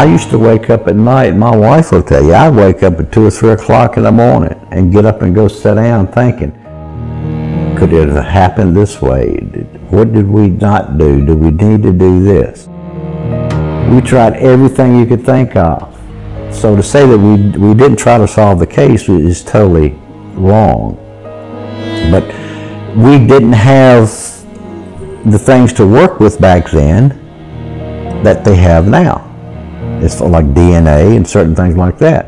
I used to wake up at night, my wife will tell you, I'd wake up at 2 or 3 o'clock in the morning and get up and go sit down thinking, could it have happened this way? What did we not do? Do we need to do this? We tried everything you could think of. So to say that we, we didn't try to solve the case is totally wrong. But we didn't have the things to work with back then that they have now. It's like DNA and certain things like that.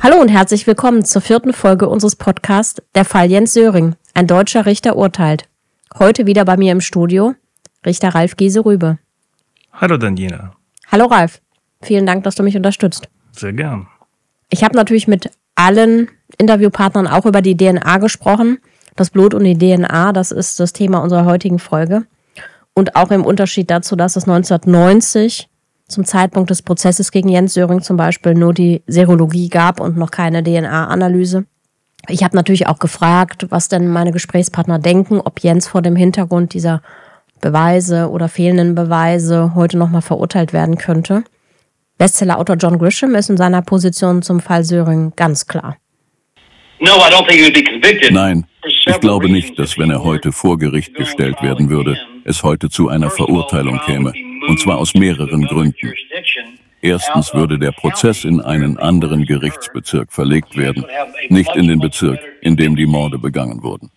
Hallo und herzlich willkommen zur vierten Folge unseres Podcasts Der Fall Jens Söring. Ein deutscher Richter urteilt. Heute wieder bei mir im Studio Richter Ralf Giese-Rübe. Hallo Daniela. Hallo Ralf. Vielen Dank, dass du mich unterstützt. Sehr gern. Ich habe natürlich mit allen Interviewpartnern auch über die DNA gesprochen. Das Blut und die DNA, das ist das Thema unserer heutigen Folge. Und auch im Unterschied dazu, dass es 1990 zum Zeitpunkt des Prozesses gegen Jens Söring zum Beispiel nur die Serologie gab und noch keine DNA-Analyse. Ich habe natürlich auch gefragt, was denn meine Gesprächspartner denken, ob Jens vor dem Hintergrund dieser Beweise oder fehlenden Beweise heute nochmal verurteilt werden könnte. Bestsellerautor John Grisham ist in seiner Position zum Fall Söring ganz klar. Nein, ich glaube nicht, dass wenn er heute vor Gericht gestellt werden würde, es heute zu einer Verurteilung käme. Und zwar aus mehreren Gründen. Erstens würde der Prozess in einen anderen Gerichtsbezirk verlegt werden, nicht in den Bezirk, in dem die Morde begangen wurden.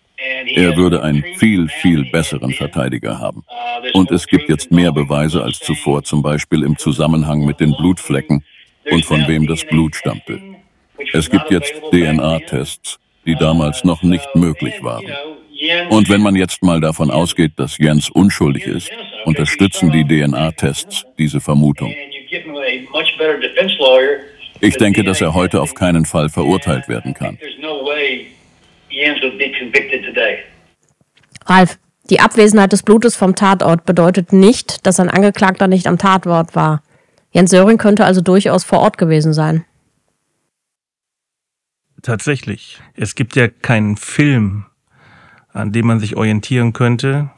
Er würde einen viel, viel besseren Verteidiger haben. Und es gibt jetzt mehr Beweise als zuvor, zum Beispiel im Zusammenhang mit den Blutflecken und von wem das Blut stammte. Es gibt jetzt DNA-Tests, die damals noch nicht möglich waren. Und wenn man jetzt mal davon ausgeht, dass Jens unschuldig ist, unterstützen die DNA-Tests diese Vermutung. Ich denke, dass er heute auf keinen Fall verurteilt werden kann. Ralf, die Abwesenheit des Blutes vom Tatort bedeutet nicht, dass ein Angeklagter nicht am Tatort war. Jens Söring könnte also durchaus vor Ort gewesen sein. Tatsächlich. Es gibt ja keinen Film, an dem man sich orientieren könnte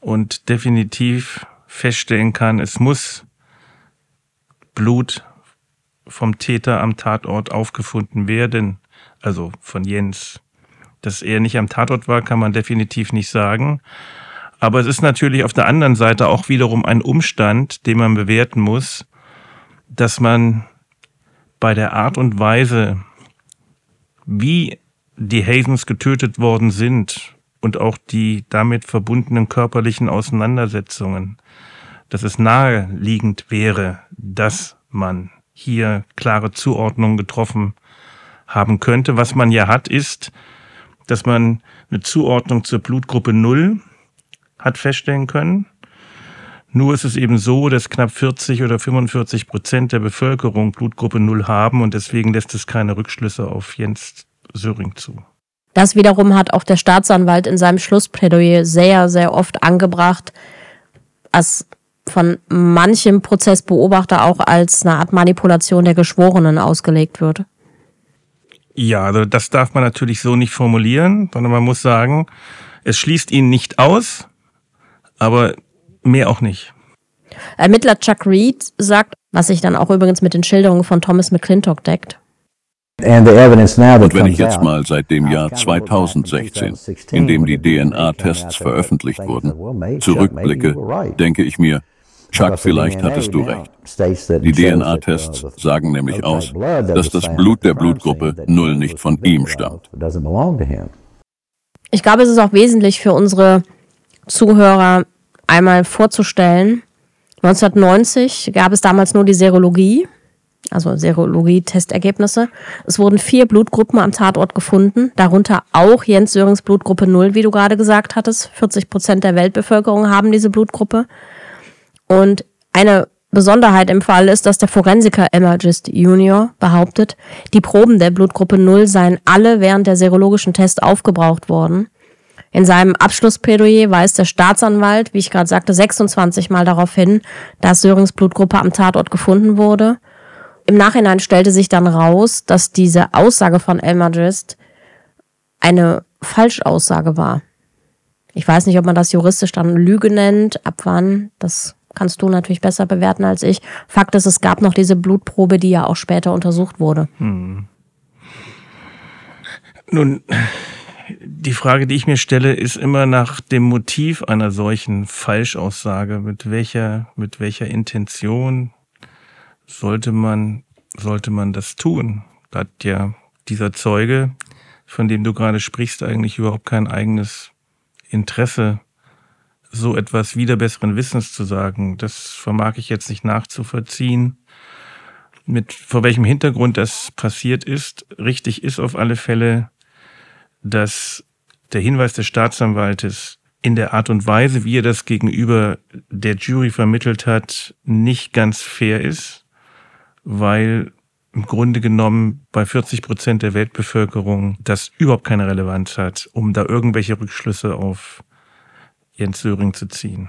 und definitiv feststellen kann, es muss Blut vom Täter am Tatort aufgefunden werden, also von Jens. Dass er nicht am Tatort war, kann man definitiv nicht sagen. Aber es ist natürlich auf der anderen Seite auch wiederum ein Umstand, den man bewerten muss, dass man bei der Art und Weise, wie die Hazens getötet worden sind und auch die damit verbundenen körperlichen Auseinandersetzungen, dass es naheliegend wäre, dass man hier klare Zuordnungen getroffen haben könnte. Was man ja hat, ist, dass man eine Zuordnung zur Blutgruppe 0 hat feststellen können. Nur ist es eben so, dass knapp 40 oder 45 Prozent der Bevölkerung Blutgruppe 0 haben und deswegen lässt es keine Rückschlüsse auf Jens Söring zu. Das wiederum hat auch der Staatsanwalt in seinem Schlussplädoyer sehr, sehr oft angebracht, als von manchem Prozessbeobachter auch als eine Art Manipulation der Geschworenen ausgelegt wird. Ja, also das darf man natürlich so nicht formulieren, sondern man muss sagen, es schließt ihn nicht aus, aber mehr auch nicht. Ermittler Chuck Reed sagt, was sich dann auch übrigens mit den Schilderungen von Thomas McClintock deckt. Und wenn ich jetzt mal seit dem Jahr 2016, in dem die DNA-Tests veröffentlicht wurden, zurückblicke, denke ich mir, Chuck, vielleicht hattest du recht. Die DNA-Tests sagen nämlich aus, dass das Blut der Blutgruppe Null nicht von ihm stammt. Ich glaube, es ist auch wesentlich für unsere Zuhörer einmal vorzustellen. 1990 gab es damals nur die Serologie, also Serologie-Testergebnisse. Es wurden vier Blutgruppen am Tatort gefunden, darunter auch Jens Sörings Blutgruppe 0, wie du gerade gesagt hattest. 40 Prozent der Weltbevölkerung haben diese Blutgruppe. Und eine Besonderheit im Fall ist, dass der Forensiker Emergist Junior behauptet, die Proben der Blutgruppe 0 seien alle während der serologischen Tests aufgebraucht worden. In seinem Abschlussplädoyer weist der Staatsanwalt, wie ich gerade sagte, 26 Mal darauf hin, dass Sörings Blutgruppe am Tatort gefunden wurde. Im Nachhinein stellte sich dann raus, dass diese Aussage von Elmergist eine Falschaussage war. Ich weiß nicht, ob man das juristisch dann Lüge nennt, ab wann, das kannst du natürlich besser bewerten als ich. Fakt ist, es gab noch diese Blutprobe, die ja auch später untersucht wurde. Hm. Nun, die Frage, die ich mir stelle, ist immer nach dem Motiv einer solchen Falschaussage. Mit welcher, mit welcher Intention sollte man, sollte man das tun? Da hat ja dieser Zeuge, von dem du gerade sprichst, eigentlich überhaupt kein eigenes Interesse, so etwas wieder besseren Wissens zu sagen. Das vermag ich jetzt nicht nachzuvollziehen. Mit, vor welchem Hintergrund das passiert ist. Richtig ist auf alle Fälle, dass der Hinweis des Staatsanwaltes in der Art und Weise, wie er das gegenüber der Jury vermittelt hat, nicht ganz fair ist, weil im Grunde genommen bei 40 Prozent der Weltbevölkerung das überhaupt keine Relevanz hat, um da irgendwelche Rückschlüsse auf Jens Söring zu ziehen.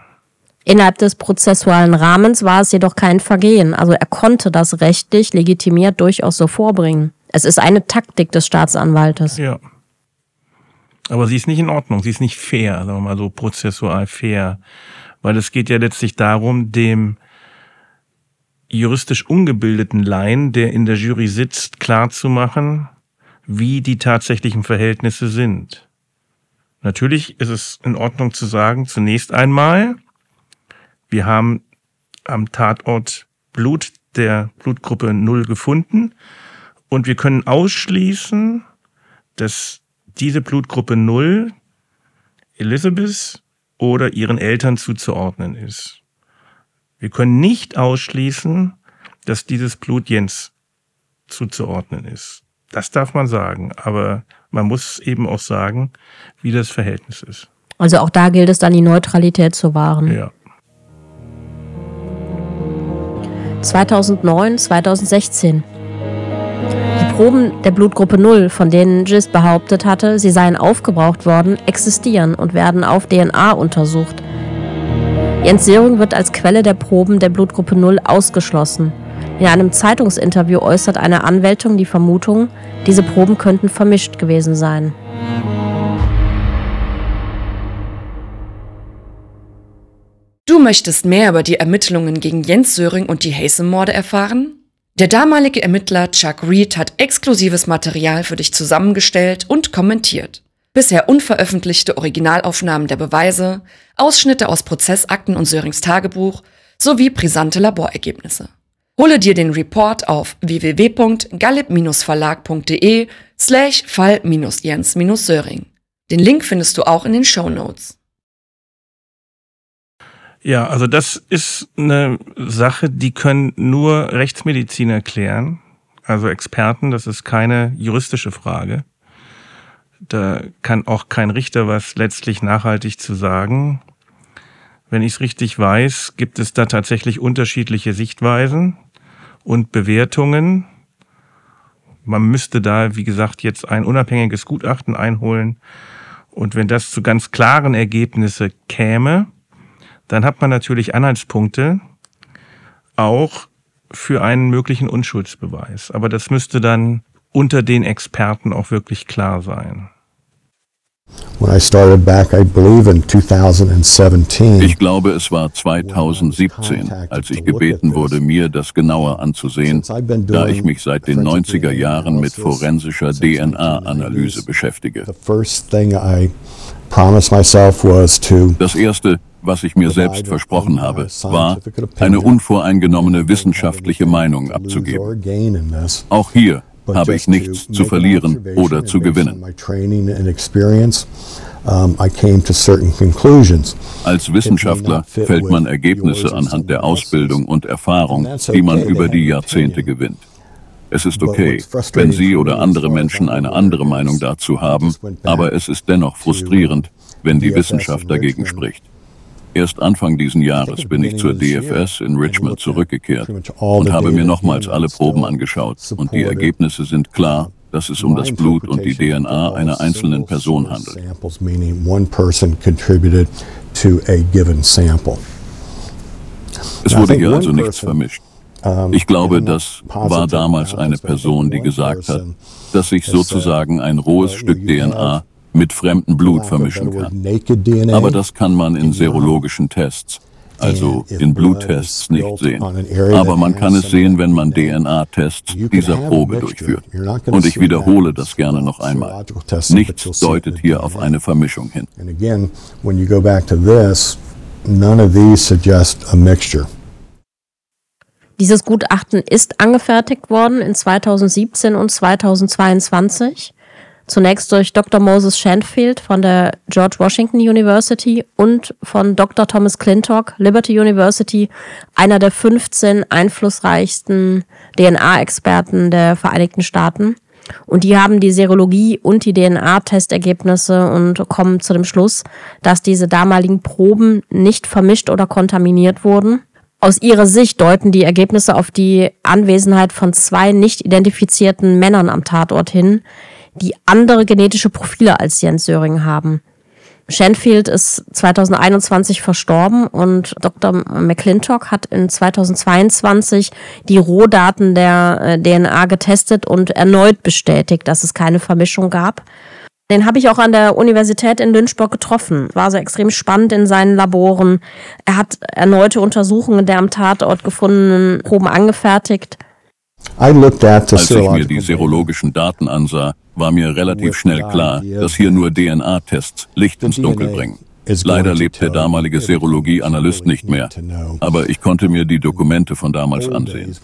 Innerhalb des prozessualen Rahmens war es jedoch kein Vergehen. Also er konnte das rechtlich legitimiert durchaus so vorbringen. Es ist eine Taktik des Staatsanwaltes. Ja. Aber sie ist nicht in Ordnung, sie ist nicht fair, sagen wir mal so prozessual fair. Weil es geht ja letztlich darum, dem juristisch ungebildeten Laien, der in der Jury sitzt, klarzumachen, wie die tatsächlichen Verhältnisse sind. Natürlich ist es in Ordnung zu sagen, zunächst einmal, wir haben am Tatort Blut der Blutgruppe 0 gefunden und wir können ausschließen, dass diese Blutgruppe 0 Elizabeth oder ihren Eltern zuzuordnen ist. Wir können nicht ausschließen, dass dieses Blut Jens zuzuordnen ist. Das darf man sagen, aber man muss eben auch sagen, wie das Verhältnis ist. Also auch da gilt es dann, die Neutralität zu wahren. Ja. 2009, 2016. Die Proben der Blutgruppe 0, von denen Gis behauptet hatte, sie seien aufgebraucht worden, existieren und werden auf DNA untersucht. Jens Söring wird als Quelle der Proben der Blutgruppe 0 ausgeschlossen. In einem Zeitungsinterview äußert eine Anwältin die Vermutung, diese Proben könnten vermischt gewesen sein. Du möchtest mehr über die Ermittlungen gegen Jens Söring und die Haysom-Morde erfahren? Der damalige Ermittler Chuck Reed hat exklusives Material für dich zusammengestellt und kommentiert bisher unveröffentlichte Originalaufnahmen der Beweise, Ausschnitte aus Prozessakten und Sörings Tagebuch sowie brisante Laborergebnisse. Hole dir den Report auf www.gallip-verlag.de slash fall-jens-söring. Den Link findest du auch in den Show Notes. Ja, also das ist eine Sache, die können nur Rechtsmediziner klären, also Experten, das ist keine juristische Frage. Da kann auch kein Richter was letztlich nachhaltig zu sagen. Wenn ich es richtig weiß, gibt es da tatsächlich unterschiedliche Sichtweisen und Bewertungen. Man müsste da, wie gesagt, jetzt ein unabhängiges Gutachten einholen. Und wenn das zu ganz klaren Ergebnisse käme, dann hat man natürlich Anhaltspunkte auch für einen möglichen Unschuldsbeweis. Aber das müsste dann unter den Experten auch wirklich klar sein. Ich glaube, es war 2017, als ich gebeten wurde, mir das genauer anzusehen, da ich mich seit den 90er Jahren mit forensischer DNA-Analyse beschäftige. Das Erste, was ich mir selbst versprochen habe, war, eine unvoreingenommene wissenschaftliche Meinung abzugeben. Auch hier habe ich nichts zu verlieren oder zu gewinnen. Als Wissenschaftler fällt man Ergebnisse anhand der Ausbildung und Erfahrung, die man über die Jahrzehnte gewinnt. Es ist okay, wenn Sie oder andere Menschen eine andere Meinung dazu haben, aber es ist dennoch frustrierend, wenn die Wissenschaft dagegen spricht. Erst Anfang diesen Jahres bin ich zur DFS in Richmond zurückgekehrt und habe mir nochmals alle Proben angeschaut und die Ergebnisse sind klar, dass es um das Blut und die DNA einer einzelnen Person handelt. Es wurde hier also nichts vermischt. Ich glaube, das war damals eine Person, die gesagt hat, dass sich sozusagen ein rohes Stück DNA mit fremdem Blut vermischen kann. Aber das kann man in serologischen Tests, also in Bluttests, nicht sehen. Aber man kann es sehen, wenn man DNA-Tests dieser Probe durchführt. Und ich wiederhole das gerne noch einmal. Nichts deutet hier auf eine Vermischung hin. None of these suggest a mixture. Dieses Gutachten ist angefertigt worden in 2017 und 2022. Zunächst durch Dr. Moses Shanfield von der George Washington University und von Dr. Thomas Clintock, Liberty University, einer der 15 einflussreichsten DNA-Experten der Vereinigten Staaten. Und die haben die Serologie und die DNA-Testergebnisse und kommen zu dem Schluss, dass diese damaligen Proben nicht vermischt oder kontaminiert wurden. Aus ihrer Sicht deuten die Ergebnisse auf die Anwesenheit von zwei nicht identifizierten Männern am Tatort hin, die andere genetische Profile als Jens Söring haben. Shanfield ist 2021 verstorben und Dr. McClintock hat in 2022 die Rohdaten der äh, DNA getestet und erneut bestätigt, dass es keine Vermischung gab. Den habe ich auch an der Universität in Lynchburg getroffen. War so extrem spannend in seinen Laboren. Er hat erneute Untersuchungen der am Tatort gefundenen Proben angefertigt. Als ich mir die serologischen Daten ansah, war mir relativ schnell klar, dass hier nur DNA-Tests Licht ins Dunkel bringen. Leider lebt der damalige Serologie-Analyst nicht mehr, aber ich konnte mir die Dokumente von damals ansehen.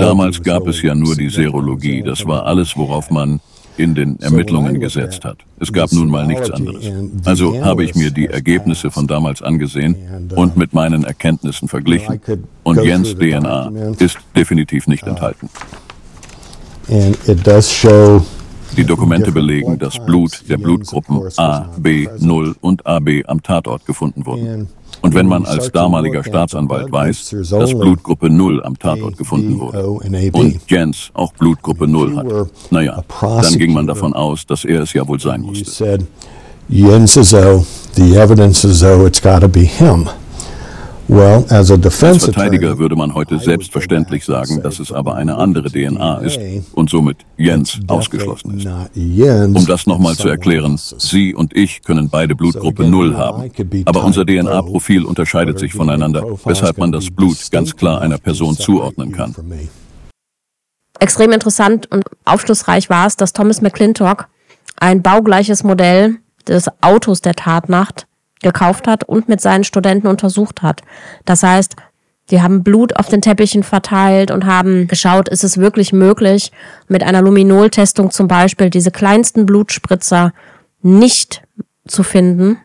Damals gab es ja nur die Serologie, das war alles, worauf man in den Ermittlungen gesetzt hat. Es gab nun mal nichts anderes. Also habe ich mir die Ergebnisse von damals angesehen und mit meinen Erkenntnissen verglichen. Und Jens DNA ist definitiv nicht enthalten. Die Dokumente belegen, dass Blut der Blutgruppen A, B, 0 und AB am Tatort gefunden wurden. Und wenn man als damaliger Staatsanwalt weiß, dass Blutgruppe 0 am Tatort gefunden wurde und Jens auch Blutgruppe 0 hat, naja, dann ging man davon aus, dass er es ja wohl sein musste. Jens is O, the evidence is O, it's gotta be him. Als Verteidiger würde man heute selbstverständlich sagen, dass es aber eine andere DNA ist und somit Jens ausgeschlossen ist. Um das nochmal zu erklären, Sie und ich können beide Blutgruppe 0 haben, aber unser DNA-Profil unterscheidet sich voneinander, weshalb man das Blut ganz klar einer Person zuordnen kann. Extrem interessant und aufschlussreich war es, dass Thomas McClintock ein baugleiches Modell des Autos der Tatnacht gekauft hat und mit seinen Studenten untersucht hat. Das heißt, die haben Blut auf den Teppichen verteilt und haben geschaut, ist es wirklich möglich, mit einer Luminol-Testung zum Beispiel diese kleinsten Blutspritzer nicht zu finden.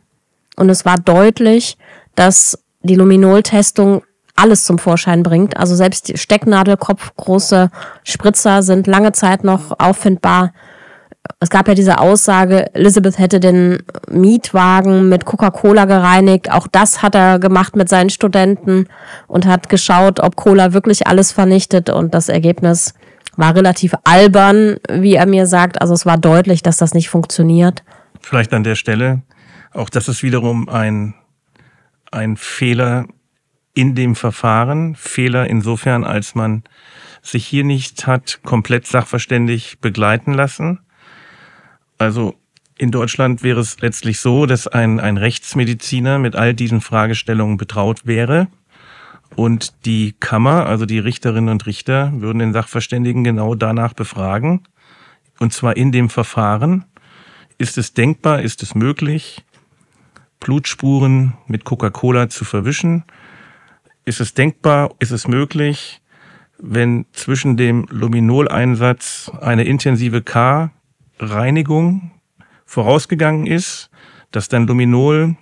Und es war deutlich, dass die Luminol-Testung alles zum Vorschein bringt. Also selbst die Stecknadelkopf große Spritzer sind lange Zeit noch auffindbar es gab ja diese Aussage, Elizabeth hätte den Mietwagen mit Coca-Cola gereinigt. Auch das hat er gemacht mit seinen Studenten und hat geschaut, ob Cola wirklich alles vernichtet. Und das Ergebnis war relativ albern, wie er mir sagt. Also es war deutlich, dass das nicht funktioniert. Vielleicht an der Stelle, auch das ist wiederum ein, ein Fehler in dem Verfahren. Fehler insofern, als man sich hier nicht hat komplett sachverständig begleiten lassen also in Deutschland wäre es letztlich so, dass ein, ein Rechtsmediziner mit all diesen Fragestellungen betraut wäre. Und die Kammer, also die Richterinnen und Richter, würden den Sachverständigen genau danach befragen. Und zwar in dem Verfahren. Ist es denkbar, ist es möglich, Blutspuren mit Coca-Cola zu verwischen? Ist es denkbar, ist es möglich, wenn zwischen dem Luminol-Einsatz eine intensive K Reinigung vorausgegangen ist, dass dann Luminol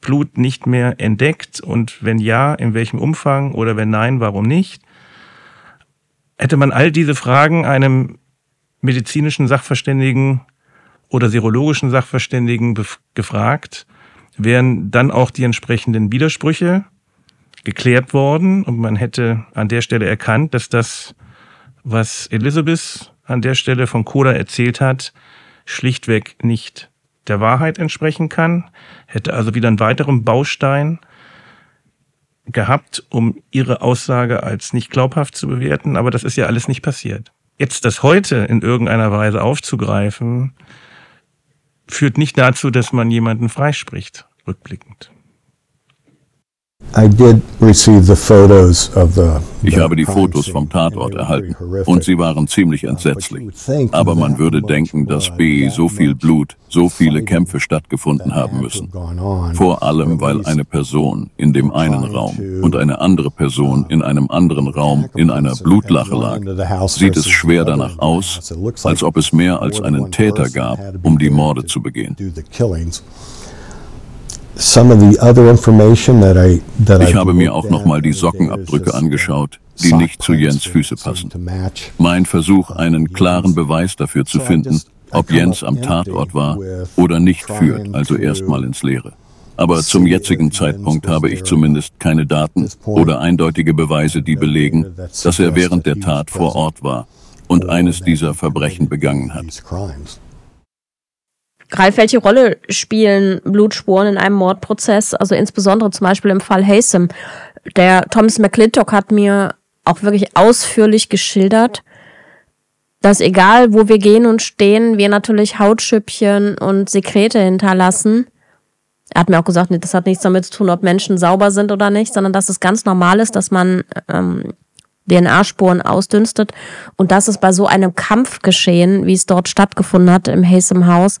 Blut nicht mehr entdeckt und wenn ja, in welchem Umfang oder wenn nein, warum nicht? Hätte man all diese Fragen einem medizinischen Sachverständigen oder serologischen Sachverständigen gefragt, wären dann auch die entsprechenden Widersprüche geklärt worden und man hätte an der Stelle erkannt, dass das, was Elizabeth an der Stelle von Koda erzählt hat, schlichtweg nicht der Wahrheit entsprechen kann, hätte also wieder einen weiteren Baustein gehabt, um ihre Aussage als nicht glaubhaft zu bewerten, aber das ist ja alles nicht passiert. Jetzt das heute in irgendeiner Weise aufzugreifen, führt nicht dazu, dass man jemanden freispricht, rückblickend. Ich habe die Fotos vom Tatort erhalten und sie waren ziemlich entsetzlich. Aber man würde denken, dass B so viel Blut, so viele Kämpfe stattgefunden haben müssen. Vor allem, weil eine Person in dem einen Raum und eine andere Person in einem anderen Raum in einer Blutlache lag, sieht es schwer danach aus, als ob es mehr als einen Täter gab, um die Morde zu begehen. Ich habe mir auch nochmal die Sockenabdrücke angeschaut, die nicht zu Jens Füße passen. Mein Versuch, einen klaren Beweis dafür zu finden, ob Jens am Tatort war oder nicht, führt also erstmal ins Leere. Aber zum jetzigen Zeitpunkt habe ich zumindest keine Daten oder eindeutige Beweise, die belegen, dass er während der Tat vor Ort war und eines dieser Verbrechen begangen hat. Ralf, welche Rolle spielen Blutspuren in einem Mordprozess? Also insbesondere zum Beispiel im Fall Hasem. Der Thomas McClintock hat mir auch wirklich ausführlich geschildert, dass egal wo wir gehen und stehen, wir natürlich Hautschüppchen und Sekrete hinterlassen. Er hat mir auch gesagt, das hat nichts damit zu tun, ob Menschen sauber sind oder nicht, sondern dass es ganz normal ist, dass man ähm, DNA-Spuren ausdünstet und dass es bei so einem Kampfgeschehen, wie es dort stattgefunden hat im Hasem Haus,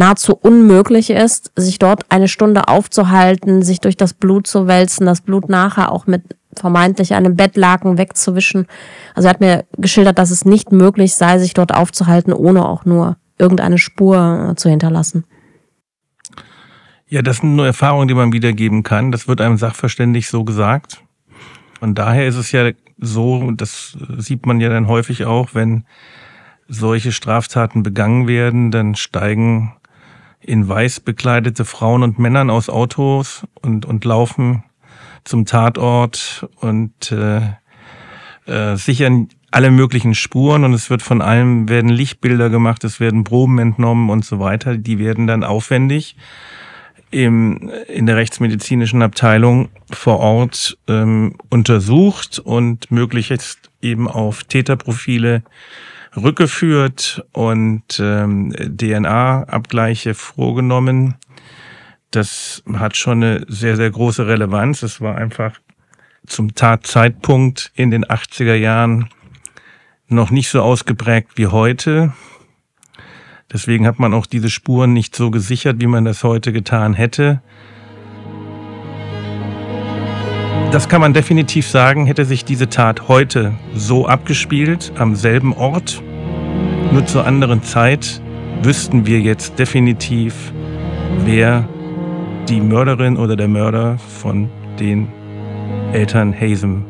nahezu unmöglich ist, sich dort eine Stunde aufzuhalten, sich durch das Blut zu wälzen, das Blut nachher auch mit vermeintlich einem Bettlaken wegzuwischen. Also er hat mir geschildert, dass es nicht möglich sei, sich dort aufzuhalten, ohne auch nur irgendeine Spur zu hinterlassen. Ja, das sind nur Erfahrungen, die man wiedergeben kann. Das wird einem sachverständig so gesagt. Von daher ist es ja so, und das sieht man ja dann häufig auch, wenn solche Straftaten begangen werden, dann steigen in weiß bekleidete Frauen und Männern aus Autos und, und laufen zum Tatort und äh, äh, sichern alle möglichen Spuren und es wird von allem werden Lichtbilder gemacht, es werden Proben entnommen und so weiter. Die werden dann aufwendig im, in der rechtsmedizinischen Abteilung vor Ort ähm, untersucht und möglichst eben auf Täterprofile rückgeführt und ähm, DNA-Abgleiche vorgenommen. Das hat schon eine sehr, sehr große Relevanz. Es war einfach zum Tatzeitpunkt in den 80er Jahren noch nicht so ausgeprägt wie heute. Deswegen hat man auch diese Spuren nicht so gesichert, wie man das heute getan hätte. Das kann man definitiv sagen, hätte sich diese Tat heute so abgespielt, am selben Ort, nur zur anderen Zeit, wüssten wir jetzt definitiv, wer die Mörderin oder der Mörder von den Eltern Hasem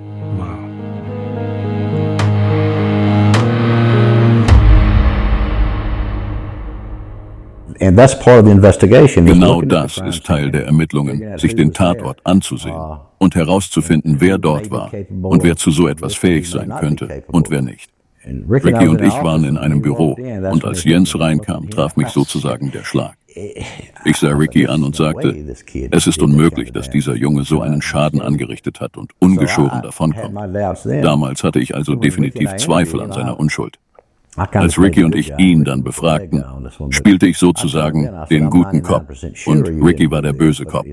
Genau das ist Teil der Ermittlungen, sich den Tatort anzusehen und herauszufinden, wer dort war und wer zu so etwas fähig sein könnte und wer nicht. Ricky und ich waren in einem Büro und als Jens reinkam, traf mich sozusagen der Schlag. Ich sah Ricky an und sagte, es ist unmöglich, dass dieser Junge so einen Schaden angerichtet hat und ungeschoren davonkommt. Damals hatte ich also definitiv Zweifel an seiner Unschuld. Als Ricky und ich ihn dann befragten, spielte ich sozusagen den guten Cop und Ricky war der böse Cop.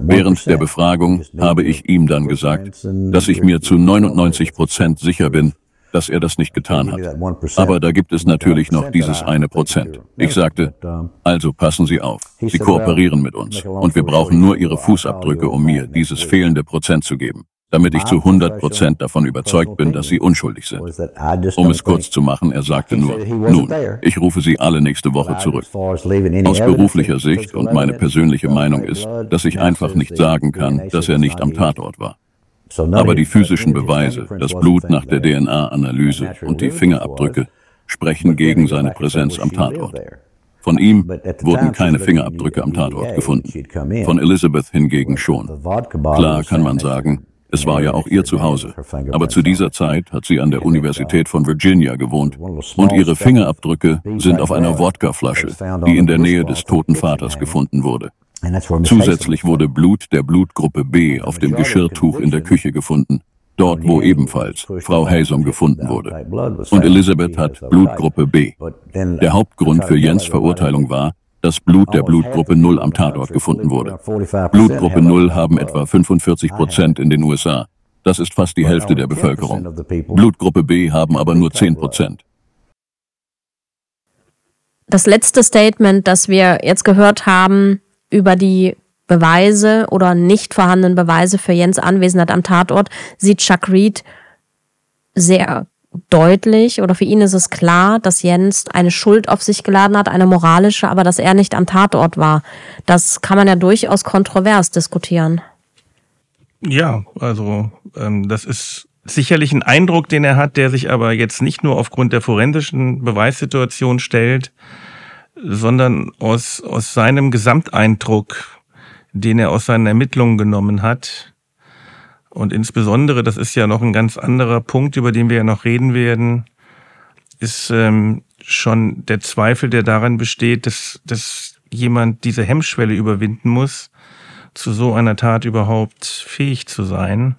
Während der Befragung habe ich ihm dann gesagt, dass ich mir zu 99 Prozent sicher bin, dass er das nicht getan hat. Aber da gibt es natürlich noch dieses eine Prozent. Ich sagte, also passen Sie auf, Sie kooperieren mit uns. und wir brauchen nur Ihre Fußabdrücke, um mir dieses fehlende Prozent zu geben damit ich zu 100 Prozent davon überzeugt bin, dass sie unschuldig sind. Um es kurz zu machen, er sagte nur, nun, ich rufe Sie alle nächste Woche zurück. Aus beruflicher Sicht und meine persönliche Meinung ist, dass ich einfach nicht sagen kann, dass er nicht am Tatort war. Aber die physischen Beweise, das Blut nach der DNA-Analyse und die Fingerabdrücke sprechen gegen seine Präsenz am Tatort. Von ihm wurden keine Fingerabdrücke am Tatort gefunden. Von Elizabeth hingegen schon. Klar kann man sagen, es war ja auch ihr Zuhause. Aber zu dieser Zeit hat sie an der Universität von Virginia gewohnt und ihre Fingerabdrücke sind auf einer Wodkaflasche, die in der Nähe des toten Vaters gefunden wurde. Zusätzlich wurde Blut der Blutgruppe B auf dem Geschirrtuch in der Küche gefunden, dort wo ebenfalls Frau Haysom gefunden wurde. Und Elizabeth hat Blutgruppe B. Der Hauptgrund für Jens Verurteilung war, dass Blut der Blutgruppe 0 am Tatort gefunden wurde. Blutgruppe 0 haben etwa 45 Prozent in den USA. Das ist fast die Hälfte der Bevölkerung. Blutgruppe B haben aber nur 10 Prozent. Das letzte Statement, das wir jetzt gehört haben über die Beweise oder nicht vorhandenen Beweise für Jens Anwesenheit am Tatort, sieht Chuck Reed sehr deutlich oder für ihn ist es klar, dass Jens eine Schuld auf sich geladen hat, eine moralische, aber dass er nicht am Tatort war. Das kann man ja durchaus kontrovers diskutieren. Ja, also ähm, das ist sicherlich ein Eindruck, den er hat, der sich aber jetzt nicht nur aufgrund der forensischen Beweissituation stellt, sondern aus, aus seinem Gesamteindruck, den er aus seinen Ermittlungen genommen hat. Und insbesondere, das ist ja noch ein ganz anderer Punkt, über den wir ja noch reden werden, ist ähm, schon der Zweifel, der daran besteht, dass, dass jemand diese Hemmschwelle überwinden muss, zu so einer Tat überhaupt fähig zu sein.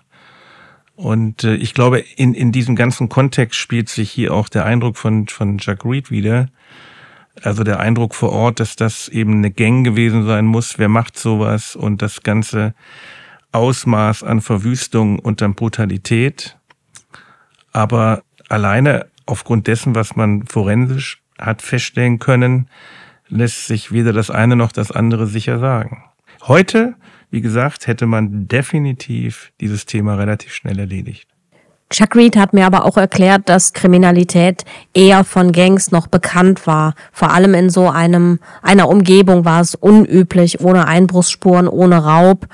Und äh, ich glaube, in, in diesem ganzen Kontext spielt sich hier auch der Eindruck von, von Jack Reed wieder. Also der Eindruck vor Ort, dass das eben eine Gang gewesen sein muss. Wer macht sowas? Und das ganze Ausmaß an Verwüstung und an Brutalität. Aber alleine aufgrund dessen, was man forensisch hat feststellen können, lässt sich weder das eine noch das andere sicher sagen. Heute, wie gesagt, hätte man definitiv dieses Thema relativ schnell erledigt. Chuck Reed hat mir aber auch erklärt, dass Kriminalität eher von Gangs noch bekannt war. Vor allem in so einem, einer Umgebung war es unüblich, ohne Einbruchsspuren, ohne Raub.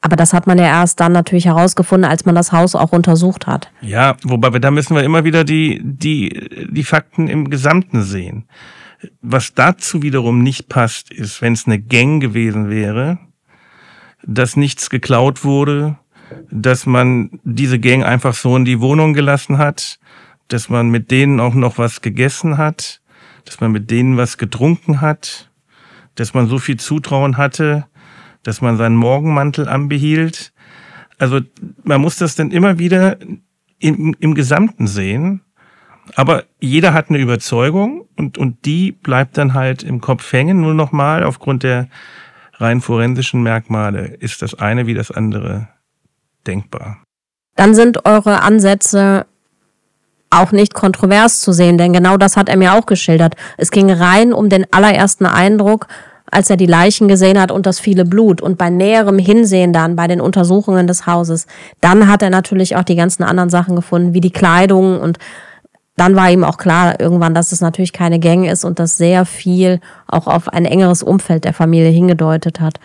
Aber das hat man ja erst dann natürlich herausgefunden, als man das Haus auch untersucht hat. Ja, wobei wir, da müssen wir immer wieder die, die, die Fakten im Gesamten sehen. Was dazu wiederum nicht passt, ist, wenn es eine Gang gewesen wäre, dass nichts geklaut wurde, dass man diese Gang einfach so in die Wohnung gelassen hat, dass man mit denen auch noch was gegessen hat, dass man mit denen was getrunken hat, dass man so viel Zutrauen hatte, dass man seinen Morgenmantel anbehielt. Also man muss das dann immer wieder im, im Gesamten sehen. Aber jeder hat eine Überzeugung und, und die bleibt dann halt im Kopf hängen. Nur nochmal, aufgrund der rein forensischen Merkmale ist das eine wie das andere denkbar. Dann sind eure Ansätze auch nicht kontrovers zu sehen, denn genau das hat er mir auch geschildert. Es ging rein um den allerersten Eindruck, als er die Leichen gesehen hat und das viele Blut. Und bei näherem Hinsehen dann, bei den Untersuchungen des Hauses, dann hat er natürlich auch die ganzen anderen Sachen gefunden, wie die Kleidung. Und dann war ihm auch klar irgendwann, dass es natürlich keine Gang ist und dass sehr viel auch auf ein engeres Umfeld der Familie hingedeutet hat.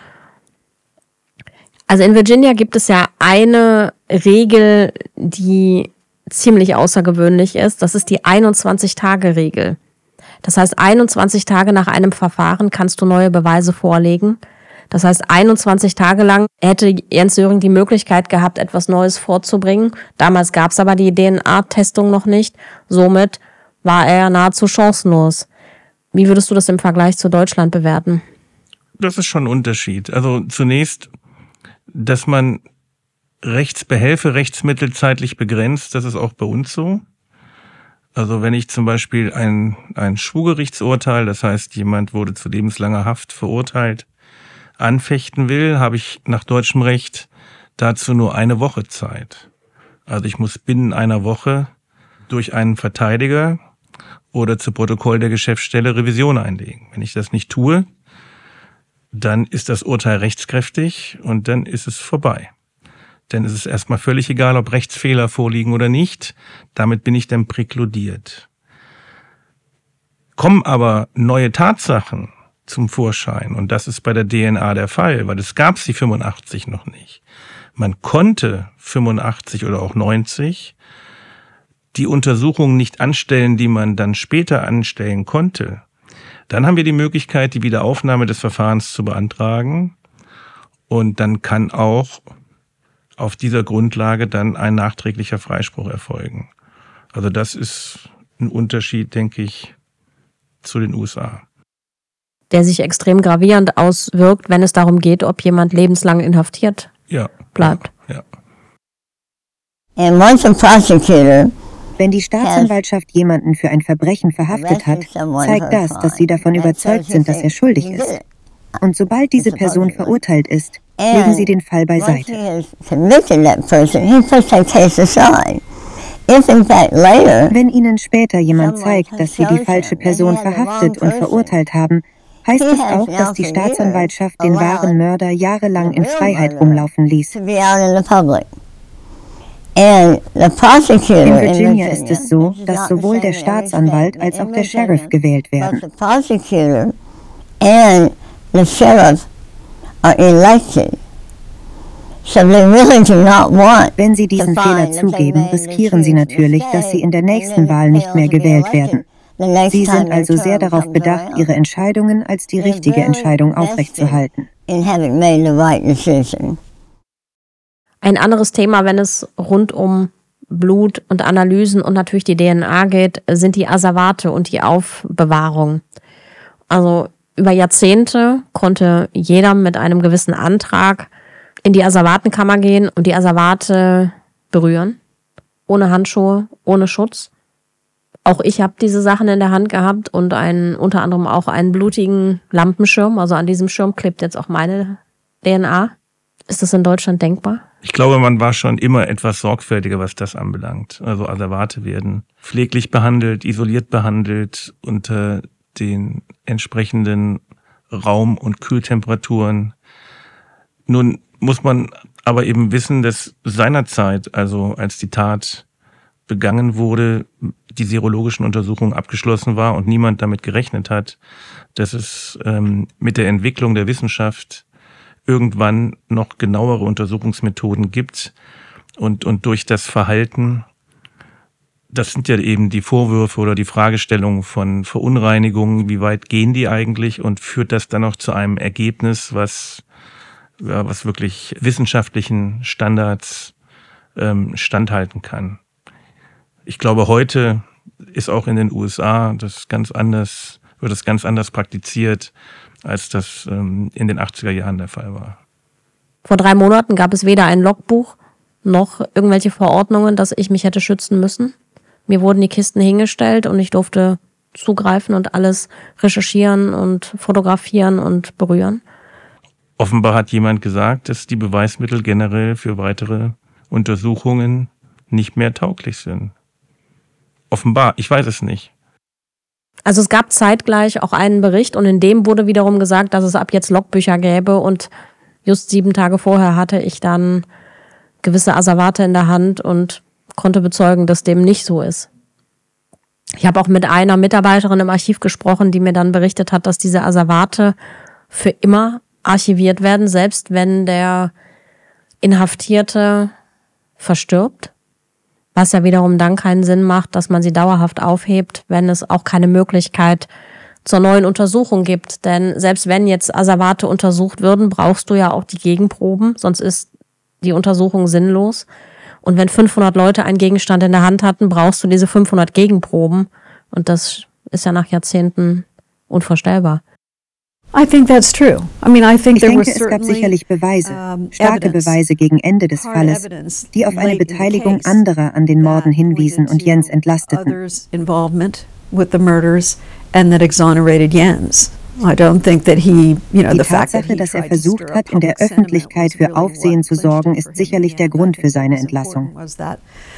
Also in Virginia gibt es ja eine Regel, die ziemlich außergewöhnlich ist. Das ist die 21-Tage-Regel. Das heißt, 21 Tage nach einem Verfahren kannst du neue Beweise vorlegen. Das heißt, 21 Tage lang hätte Jens Söring die Möglichkeit gehabt, etwas Neues vorzubringen. Damals gab es aber die DNA-Testung noch nicht. Somit war er nahezu chancenlos. Wie würdest du das im Vergleich zu Deutschland bewerten? Das ist schon ein Unterschied. Also zunächst dass man Rechtsbehelfe, Rechtsmittel zeitlich begrenzt, das ist auch bei uns so. Also wenn ich zum Beispiel ein, ein Schwurgerichtsurteil, das heißt jemand wurde zu lebenslanger Haft verurteilt, anfechten will, habe ich nach deutschem Recht dazu nur eine Woche Zeit. Also ich muss binnen einer Woche durch einen Verteidiger oder zu Protokoll der Geschäftsstelle Revision einlegen. Wenn ich das nicht tue, dann ist das Urteil rechtskräftig und dann ist es vorbei. Denn es ist erstmal völlig egal, ob Rechtsfehler vorliegen oder nicht. Damit bin ich dann präkludiert. Kommen aber neue Tatsachen zum Vorschein, und das ist bei der DNA der Fall, weil es gab sie 85 noch nicht. Man konnte 85 oder auch 90 die Untersuchungen nicht anstellen, die man dann später anstellen konnte, dann haben wir die Möglichkeit, die Wiederaufnahme des Verfahrens zu beantragen. Und dann kann auch auf dieser Grundlage dann ein nachträglicher Freispruch erfolgen. Also das ist ein Unterschied, denke ich, zu den USA. Der sich extrem gravierend auswirkt, wenn es darum geht, ob jemand lebenslang inhaftiert ja. bleibt. Ja. And once a prosecutor Wenn die Staatsanwaltschaft jemanden für ein Verbrechen verhaftet hat, zeigt das, dass sie davon überzeugt sind, dass er schuldig ist. Und sobald diese Person verurteilt ist, legen sie den Fall beiseite. Wenn ihnen später jemand zeigt, dass sie die falsche Person verhaftet und verurteilt haben, heißt es auch, dass die Staatsanwaltschaft den wahren Mörder jahrelang in Freiheit rumlaufen ließ. In Virginia ist es so, dass sowohl der Staatsanwalt als auch der Sheriff gewählt werden. Wenn Sie diesen Fehler zugeben, riskieren Sie natürlich, dass Sie in der nächsten Wahl nicht mehr gewählt werden. Sie sind also sehr darauf bedacht, Ihre Entscheidungen als die richtige Entscheidung aufrechtzuerhalten. Ein anderes Thema, wenn es rund um Blut und Analysen und natürlich die DNA geht, sind die Asservate und die Aufbewahrung. Also über Jahrzehnte konnte jeder mit einem gewissen Antrag in die Asservatenkammer gehen und die Asservate berühren. Ohne Handschuhe, ohne Schutz. Auch ich habe diese Sachen in der Hand gehabt und einen, unter anderem auch einen blutigen Lampenschirm. Also an diesem Schirm klebt jetzt auch meine DNA. Ist das in Deutschland denkbar? Ich glaube, man war schon immer etwas sorgfältiger, was das anbelangt. Also Asservate werden pfleglich behandelt, isoliert behandelt, unter den entsprechenden Raum- und Kühltemperaturen. Nun muss man aber eben wissen, dass seinerzeit, also als die Tat begangen wurde, die serologischen Untersuchungen abgeschlossen war und niemand damit gerechnet hat, dass es ähm, mit der Entwicklung der Wissenschaft irgendwann noch genauere Untersuchungsmethoden gibt und, und durch das Verhalten, das sind ja eben die Vorwürfe oder die Fragestellungen von Verunreinigungen, wie weit gehen die eigentlich und führt das dann noch zu einem Ergebnis, was, ja, was wirklich wissenschaftlichen Standards ähm, standhalten kann. Ich glaube, heute ist auch in den USA das ganz anders, wird das ganz anders praktiziert, als das ähm, in den 80er Jahren der Fall war. Vor drei Monaten gab es weder ein Logbuch noch irgendwelche Verordnungen, dass ich mich hätte schützen müssen. Mir wurden die Kisten hingestellt und ich durfte zugreifen und alles recherchieren und fotografieren und berühren. Offenbar hat jemand gesagt, dass die Beweismittel generell für weitere Untersuchungen nicht mehr tauglich sind. Offenbar, ich weiß es nicht. Also es gab zeitgleich auch einen Bericht und in dem wurde wiederum gesagt, dass es ab jetzt Logbücher gäbe und just sieben Tage vorher hatte ich dann gewisse Asservate in der Hand und konnte bezeugen, dass dem nicht so ist. Ich habe auch mit einer Mitarbeiterin im Archiv gesprochen, die mir dann berichtet hat, dass diese Asservate für immer archiviert werden, selbst wenn der Inhaftierte verstirbt was ja wiederum dann keinen Sinn macht, dass man sie dauerhaft aufhebt, wenn es auch keine Möglichkeit zur neuen Untersuchung gibt. Denn selbst wenn jetzt Asservate untersucht würden, brauchst du ja auch die Gegenproben, sonst ist die Untersuchung sinnlos. Und wenn 500 Leute einen Gegenstand in der Hand hatten, brauchst du diese 500 Gegenproben. Und das ist ja nach Jahrzehnten unvorstellbar. Ich denke, es gab sicherlich Beweise, starke Beweise gegen Ende des Falles, die auf eine Beteiligung anderer an den Morden hinwiesen und Jens entlasteten. Die Tatsache, dass er versucht hat, in der Öffentlichkeit für Aufsehen zu sorgen, ist sicherlich der Grund für seine Entlassung.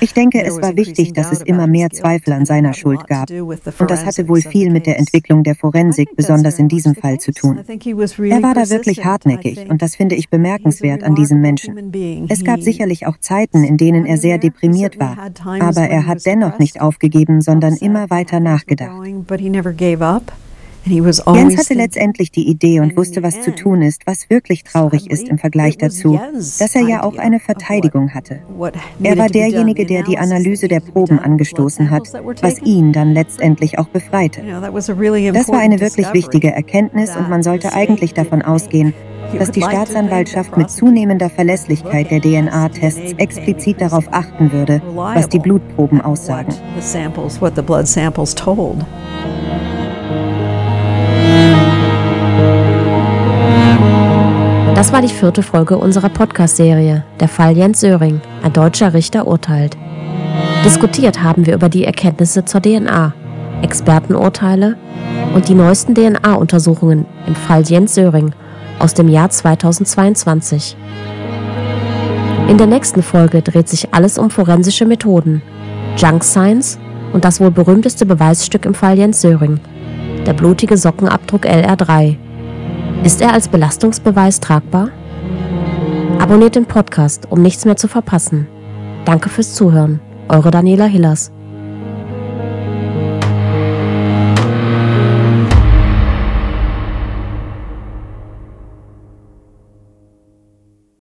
Ich denke, es war wichtig, dass es immer mehr Zweifel an seiner Schuld gab. Und das hatte wohl viel mit der Entwicklung der Forensik, besonders in diesem Fall, zu tun. Er war da wirklich hartnäckig und das finde ich bemerkenswert an diesem Menschen. Es gab sicherlich auch Zeiten, in denen er sehr deprimiert war, aber er hat dennoch nicht aufgegeben, sondern immer weiter nachgedacht. Jens hatte letztendlich die Idee und wusste, was zu tun ist, was wirklich traurig ist im Vergleich dazu, dass er ja auch eine Verteidigung hatte. Er war derjenige, der die Analyse der Proben angestoßen hat, was ihn dann letztendlich auch befreite. Das war eine wirklich wichtige Erkenntnis und man sollte eigentlich davon ausgehen, dass die Staatsanwaltschaft mit zunehmender Verlässlichkeit der DNA-Tests explizit darauf achten würde, was die Blutproben aussagen. Das war die vierte Folge unserer Podcast-Serie Der Fall Jens Söring. Ein deutscher Richter urteilt. Diskutiert haben wir über die Erkenntnisse zur DNA, Expertenurteile und die neuesten DNA-Untersuchungen im Fall Jens Söring aus dem Jahr 2022. In der nächsten Folge dreht sich alles um forensische Methoden, Junk Science und das wohl berühmteste Beweisstück im Fall Jens Söring, der blutige Sockenabdruck LR3. Ist er als Belastungsbeweis tragbar? Abonniert den Podcast, um nichts mehr zu verpassen. Danke fürs Zuhören. Eure Daniela Hillers.